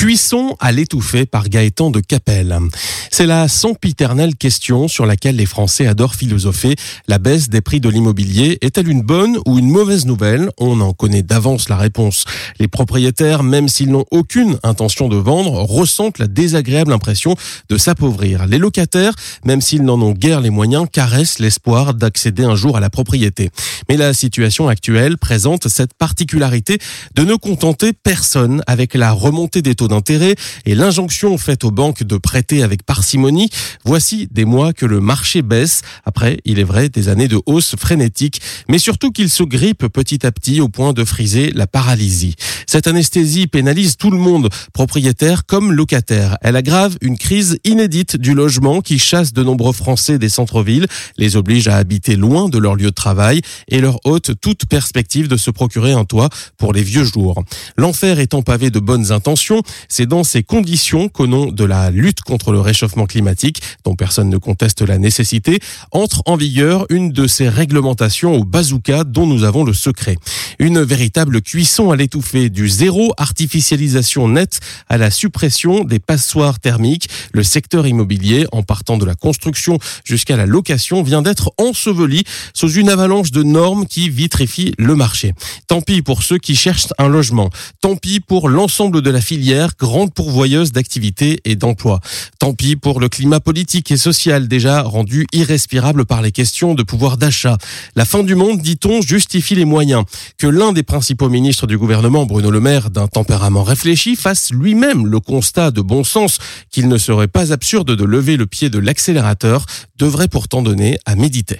Cuisson à l'étouffée par Gaëtan de Capelle. C'est la sempiternelle question sur laquelle les Français adorent philosopher. La baisse des prix de l'immobilier est-elle une bonne ou une mauvaise nouvelle? On en connaît d'avance la réponse. Les propriétaires, même s'ils n'ont aucune intention de vendre, ressentent la désagréable impression de s'appauvrir. Les locataires, même s'ils n'en ont guère les moyens, caressent l'espoir d'accéder un jour à la propriété. Mais la situation actuelle présente cette particularité de ne contenter personne avec la remontée des taux d'intérêt et l'injonction faite aux banques de prêter avec parcimonie, voici des mois que le marché baisse, après, il est vrai, des années de hausse frénétique, mais surtout qu'il se grippe petit à petit au point de friser la paralysie. Cette anesthésie pénalise tout le monde, propriétaire comme locataire. Elle aggrave une crise inédite du logement qui chasse de nombreux Français des centres-villes, les oblige à habiter loin de leur lieu de travail et leur ôte toute perspective de se procurer un toit pour les vieux jours. L'enfer étant pavé de bonnes intentions, c'est dans ces conditions qu'au nom de la lutte contre le réchauffement climatique, dont personne ne conteste la nécessité, entre en vigueur une de ces réglementations au bazooka dont nous avons le secret. Une véritable cuisson à l'étouffer du zéro artificialisation nette à la suppression des passoires thermiques. Le secteur immobilier, en partant de la construction jusqu'à la location, vient d'être enseveli sous une avalanche de normes qui vitrifient le marché. Tant pis pour ceux qui cherchent un logement. Tant pis pour l'ensemble de la filière grande pourvoyeuse d'activités et d'emplois. Tant pis pour le climat politique et social déjà rendu irrespirable par les questions de pouvoir d'achat. La fin du monde, dit-on, justifie les moyens. Que l'un des principaux ministres du gouvernement, Bruno Le Maire, d'un tempérament réfléchi, fasse lui-même le constat de bon sens qu'il ne serait pas absurde de lever le pied de l'accélérateur, devrait pourtant donner à méditer.